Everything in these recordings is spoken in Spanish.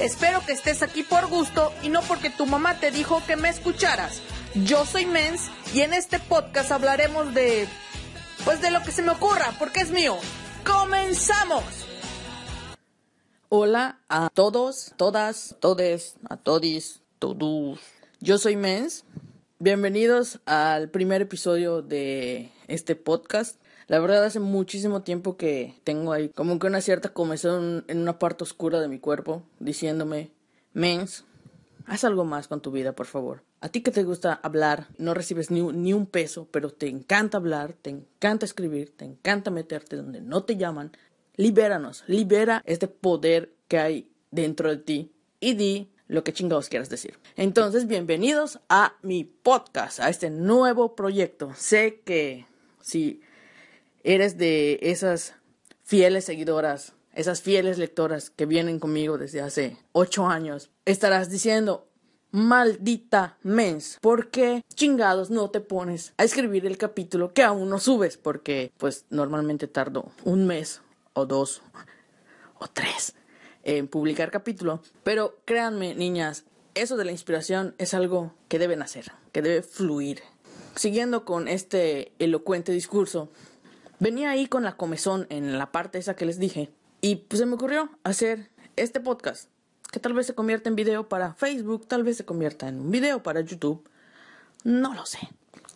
Espero que estés aquí por gusto y no porque tu mamá te dijo que me escucharas. Yo soy Mens y en este podcast hablaremos de... Pues de lo que se me ocurra, porque es mío. ¡Comenzamos! Hola a todos, todas, todes, a todis, todos. Yo soy Mens. Bienvenidos al primer episodio de este podcast. La verdad hace muchísimo tiempo que tengo ahí como que una cierta comezón en una parte oscura de mi cuerpo diciéndome, mens, haz algo más con tu vida, por favor. A ti que te gusta hablar, no recibes ni, ni un peso, pero te encanta hablar, te encanta escribir, te encanta meterte donde no te llaman, libéranos, libera este poder que hay dentro de ti y di lo que chingados quieras decir. Entonces, bienvenidos a mi podcast, a este nuevo proyecto. Sé que si eres de esas fieles seguidoras, esas fieles lectoras que vienen conmigo desde hace ocho años, estarás diciendo, maldita mens, ¿por qué chingados no te pones a escribir el capítulo que aún no subes? Porque pues normalmente tardo un mes o dos o tres en publicar capítulo. Pero créanme, niñas, eso de la inspiración es algo que deben hacer, que debe fluir. Siguiendo con este elocuente discurso, venía ahí con la comezón en la parte esa que les dije y pues se me ocurrió hacer este podcast que tal vez se convierta en video para Facebook, tal vez se convierta en un video para YouTube, no lo sé.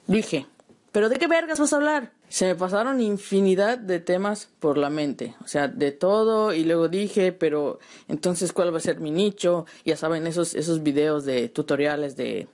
Dije, ¿pero de qué vergas vas a hablar? Se me pasaron infinidad de temas por la mente, o sea, de todo y luego dije, pero entonces ¿cuál va a ser mi nicho? Ya saben, esos, esos videos de tutoriales de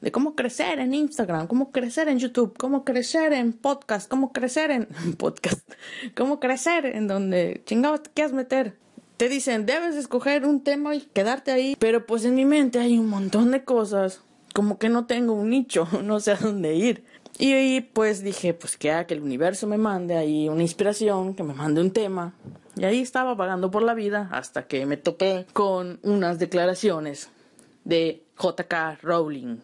de cómo crecer en Instagram, cómo crecer en YouTube, cómo crecer en podcast, cómo crecer en podcast, cómo crecer en donde chingados te quieras meter. Te dicen, debes escoger un tema y quedarte ahí, pero pues en mi mente hay un montón de cosas, como que no tengo un nicho, no sé a dónde ir. Y pues dije, pues que haga que el universo me mande ahí una inspiración, que me mande un tema. Y ahí estaba vagando por la vida hasta que me topé con unas declaraciones de JK Rowling.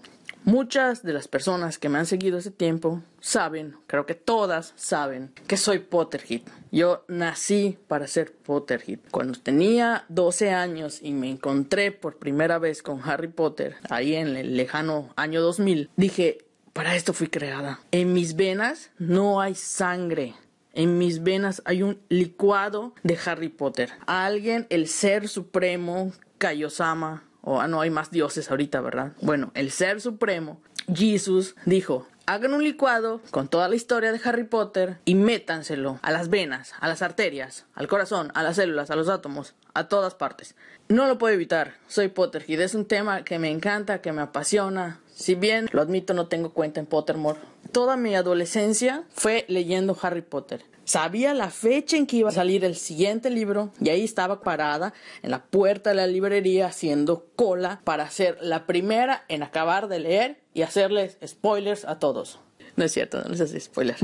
Muchas de las personas que me han seguido ese tiempo saben, creo que todas saben, que soy Potterhead. Yo nací para ser Potterhead. Cuando tenía 12 años y me encontré por primera vez con Harry Potter, ahí en el lejano año 2000, dije, para esto fui creada. En mis venas no hay sangre. En mis venas hay un licuado de Harry Potter. alguien, el ser supremo, Kaiosama, o ah, no hay más dioses ahorita, ¿verdad? Bueno, el ser supremo, Jesús, dijo, hagan un licuado con toda la historia de Harry Potter y métanselo a las venas, a las arterias, al corazón, a las células, a los átomos, a todas partes. No lo puedo evitar, soy Potterhead, es un tema que me encanta, que me apasiona. Si bien, lo admito, no tengo cuenta en Pottermore. Toda mi adolescencia fue leyendo Harry Potter. Sabía la fecha en que iba a salir el siguiente libro y ahí estaba parada en la puerta de la librería haciendo cola para ser la primera en acabar de leer y hacerles spoilers a todos. No es cierto, no les hace spoiler.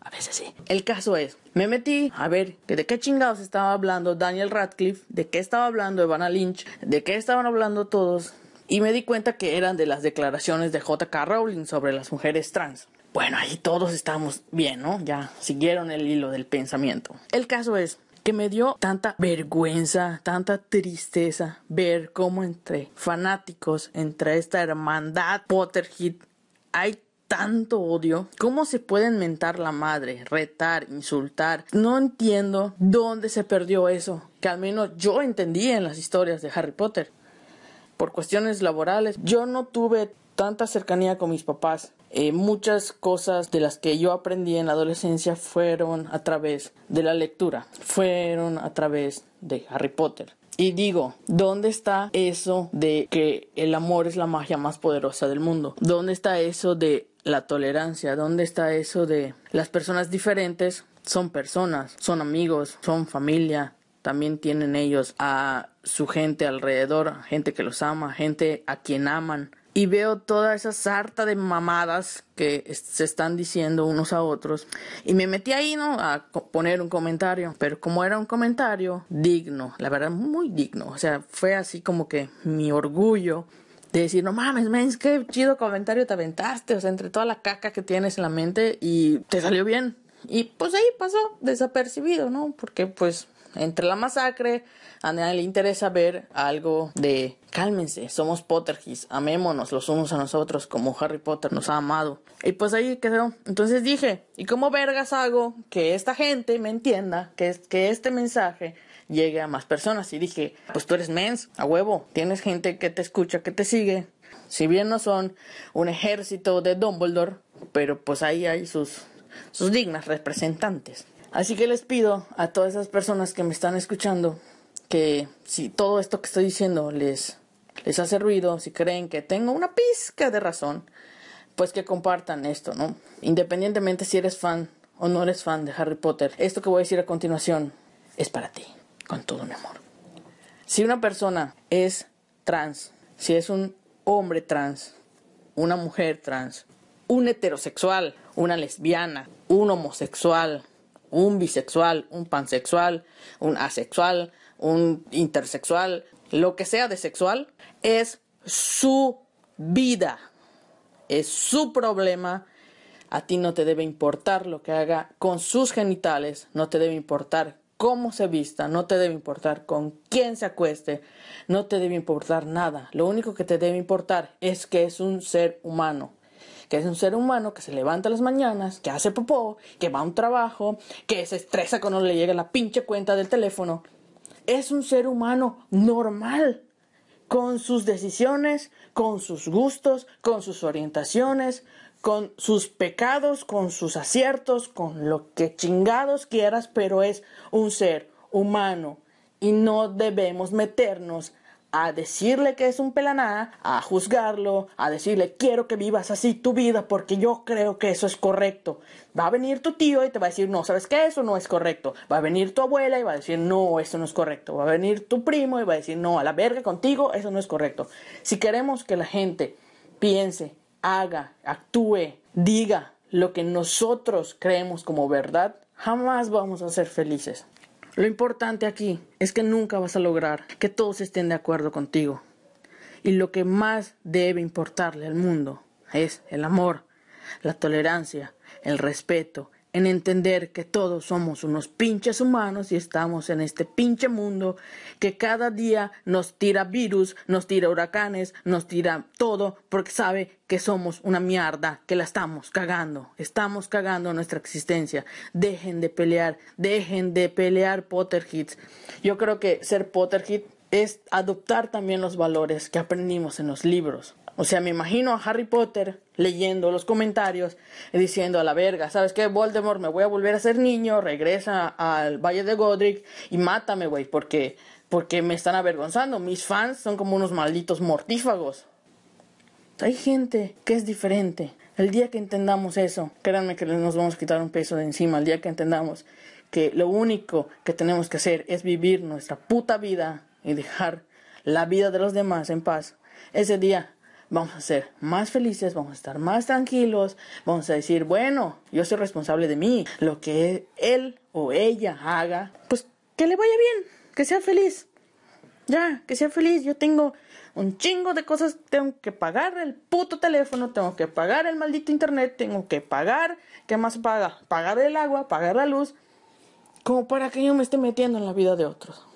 A veces sí. El caso es, me metí a ver de qué chingados estaba hablando Daniel Radcliffe, de qué estaba hablando Evana Lynch, de qué estaban hablando todos y me di cuenta que eran de las declaraciones de JK Rowling sobre las mujeres trans. Bueno, ahí todos estamos bien, ¿no? Ya siguieron el hilo del pensamiento. El caso es que me dio tanta vergüenza, tanta tristeza ver cómo entre fanáticos, entre esta hermandad Potterhead, hay tanto odio. ¿Cómo se pueden mentar la madre, retar, insultar? No entiendo dónde se perdió eso, que al menos yo entendí en las historias de Harry Potter. Por cuestiones laborales, yo no tuve tanta cercanía con mis papás eh, muchas cosas de las que yo aprendí en la adolescencia fueron a través de la lectura, fueron a través de Harry Potter. Y digo, ¿dónde está eso de que el amor es la magia más poderosa del mundo? ¿Dónde está eso de la tolerancia? ¿Dónde está eso de las personas diferentes? Son personas, son amigos, son familia, también tienen ellos a su gente alrededor, gente que los ama, gente a quien aman, y veo toda esa sarta de mamadas que se están diciendo unos a otros. Y me metí ahí no a poner un comentario. Pero como era un comentario digno la verdad muy digno. O sea fue así como que mi orgullo de decir no mames mens qué chido comentario te aventaste o sea entre toda la caca que tienes en la mente y te salió bien. Y pues ahí pasó desapercibido no porque pues entre la masacre, a nadie le interesa ver algo de cálmense, somos Potterheads, amémonos los unos a nosotros como Harry Potter nos ha amado. Y pues ahí quedó. Entonces dije, ¿y cómo vergas hago que esta gente me entienda, que, que este mensaje llegue a más personas? Y dije, pues tú eres mens, a huevo, tienes gente que te escucha, que te sigue. Si bien no son un ejército de Dumbledore, pero pues ahí hay sus, sus dignas representantes. Así que les pido a todas esas personas que me están escuchando que si todo esto que estoy diciendo les, les hace ruido, si creen que tengo una pizca de razón, pues que compartan esto, ¿no? Independientemente si eres fan o no eres fan de Harry Potter, esto que voy a decir a continuación es para ti, con todo mi amor. Si una persona es trans, si es un hombre trans, una mujer trans, un heterosexual, una lesbiana, un homosexual, un bisexual, un pansexual, un asexual, un intersexual, lo que sea de sexual, es su vida, es su problema. A ti no te debe importar lo que haga con sus genitales, no te debe importar cómo se vista, no te debe importar con quién se acueste, no te debe importar nada. Lo único que te debe importar es que es un ser humano que es un ser humano que se levanta las mañanas, que hace popó, que va a un trabajo, que se estresa cuando le llega la pinche cuenta del teléfono. Es un ser humano normal, con sus decisiones, con sus gustos, con sus orientaciones, con sus pecados, con sus aciertos, con lo que chingados quieras, pero es un ser humano y no debemos meternos a decirle que es un pelaná, a juzgarlo, a decirle quiero que vivas así tu vida porque yo creo que eso es correcto. Va a venir tu tío y te va a decir no, ¿sabes qué? Eso no es correcto. Va a venir tu abuela y va a decir no, eso no es correcto. Va a venir tu primo y va a decir no, a la verga contigo, eso no es correcto. Si queremos que la gente piense, haga, actúe, diga lo que nosotros creemos como verdad, jamás vamos a ser felices. Lo importante aquí es que nunca vas a lograr que todos estén de acuerdo contigo. Y lo que más debe importarle al mundo es el amor, la tolerancia, el respeto, en entender que todos somos unos pinches humanos y estamos en este pinche mundo que cada día nos tira virus, nos tira huracanes, nos tira todo porque sabe que somos una mierda, que la estamos cagando, estamos cagando nuestra existencia. Dejen de pelear, dejen de pelear Potterheads. Yo creo que ser Potterhead es adoptar también los valores que aprendimos en los libros. O sea, me imagino a Harry Potter leyendo los comentarios y diciendo a la verga, ¿sabes qué? Voldemort, me voy a volver a ser niño, regresa al Valle de Godric y mátame, güey, porque, porque me están avergonzando. Mis fans son como unos malditos mortífagos. Hay gente que es diferente. El día que entendamos eso, créanme que nos vamos a quitar un peso de encima. El día que entendamos que lo único que tenemos que hacer es vivir nuestra puta vida y dejar la vida de los demás en paz. Ese día vamos a ser más felices, vamos a estar más tranquilos, vamos a decir, bueno, yo soy responsable de mí, lo que él o ella haga, pues que le vaya bien, que sea feliz. Ya, que sea feliz, yo tengo un chingo de cosas, tengo que pagar el puto teléfono, tengo que pagar el maldito internet, tengo que pagar, ¿qué más paga? Pagar el agua, pagar la luz, como para que yo me esté metiendo en la vida de otros.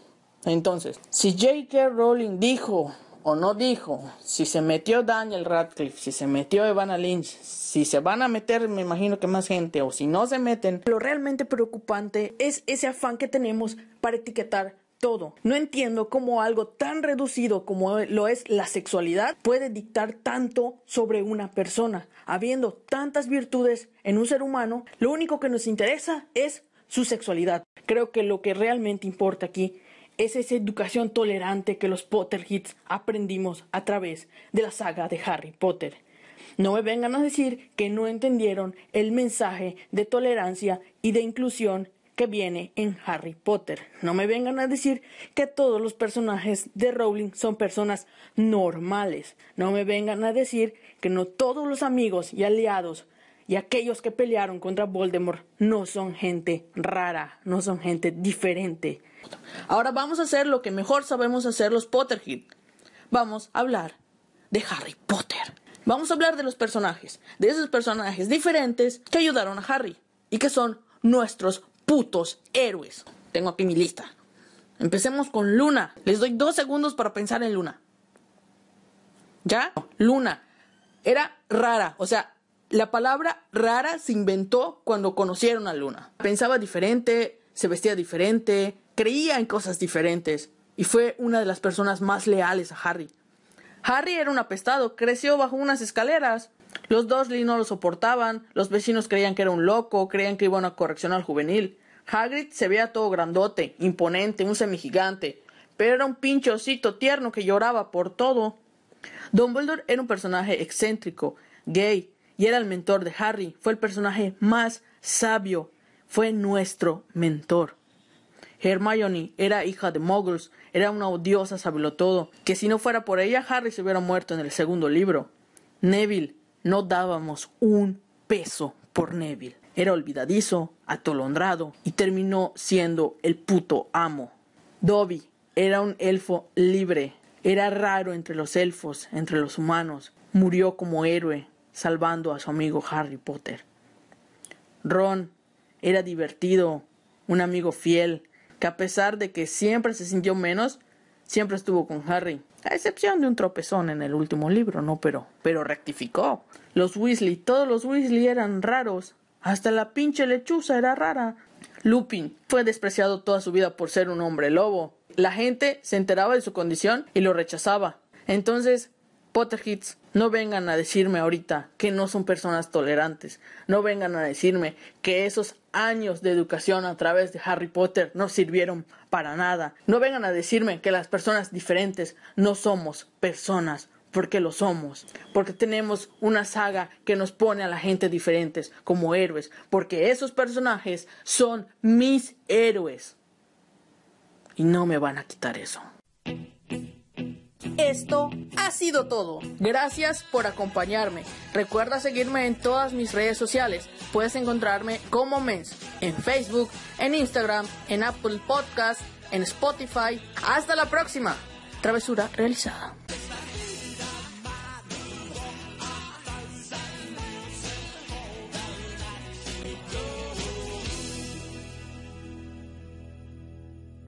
Entonces, si J.K. Rowling dijo o no dijo, si se metió Daniel Radcliffe, si se metió Evana Lynch, si se van a meter, me imagino que más gente, o si no se meten. Lo realmente preocupante es ese afán que tenemos para etiquetar todo. No entiendo cómo algo tan reducido como lo es la sexualidad puede dictar tanto sobre una persona. Habiendo tantas virtudes en un ser humano, lo único que nos interesa es su sexualidad. Creo que lo que realmente importa aquí es esa educación tolerante que los Potterheads aprendimos a través de la saga de Harry Potter. No me vengan a decir que no entendieron el mensaje de tolerancia y de inclusión que viene en Harry Potter. No me vengan a decir que todos los personajes de Rowling son personas normales. No me vengan a decir que no todos los amigos y aliados y aquellos que pelearon contra Voldemort no son gente rara, no son gente diferente. Ahora vamos a hacer lo que mejor sabemos hacer los Potterhead. Vamos a hablar de Harry Potter. Vamos a hablar de los personajes, de esos personajes diferentes que ayudaron a Harry y que son nuestros putos héroes. Tengo aquí mi lista. Empecemos con Luna. Les doy dos segundos para pensar en Luna. ¿Ya? Luna. Era rara. O sea, la palabra rara se inventó cuando conocieron a Luna. Pensaba diferente, se vestía diferente, creía en cosas diferentes. Y fue una de las personas más leales a Harry. Harry era un apestado, creció bajo unas escaleras. Los Dursley no lo soportaban, los vecinos creían que era un loco, creían que iba a una correccional juvenil. Hagrid se veía todo grandote, imponente, un semigigante, pero era un pinche osito tierno que lloraba por todo. Dumbledore era un personaje excéntrico, gay, y era el mentor de Harry. Fue el personaje más sabio. Fue nuestro mentor. Hermione era hija de Muggles, era una odiosa todo, que si no fuera por ella Harry se hubiera muerto en el segundo libro. Neville, no dábamos un peso por Neville. Era olvidadizo, atolondrado y terminó siendo el puto amo. Dobby era un elfo libre, era raro entre los elfos, entre los humanos. Murió como héroe, salvando a su amigo Harry Potter. Ron era divertido, un amigo fiel, que a pesar de que siempre se sintió menos, siempre estuvo con Harry. A excepción de un tropezón en el último libro, ¿no? Pero, pero rectificó. Los Weasley, todos los Weasley eran raros. Hasta la pinche lechuza era rara. Lupin fue despreciado toda su vida por ser un hombre lobo. La gente se enteraba de su condición y lo rechazaba. Entonces, Potterheads, no vengan a decirme ahorita que no son personas tolerantes. No vengan a decirme que esos años de educación a través de Harry Potter no sirvieron para nada. No vengan a decirme que las personas diferentes no somos personas porque lo somos, porque tenemos una saga que nos pone a la gente diferentes como héroes, porque esos personajes son mis héroes. Y no me van a quitar eso. Esto ha sido todo. Gracias por acompañarme. Recuerda seguirme en todas mis redes sociales. Puedes encontrarme como Mens en Facebook, en Instagram, en Apple Podcast, en Spotify. Hasta la próxima. Travesura realizada.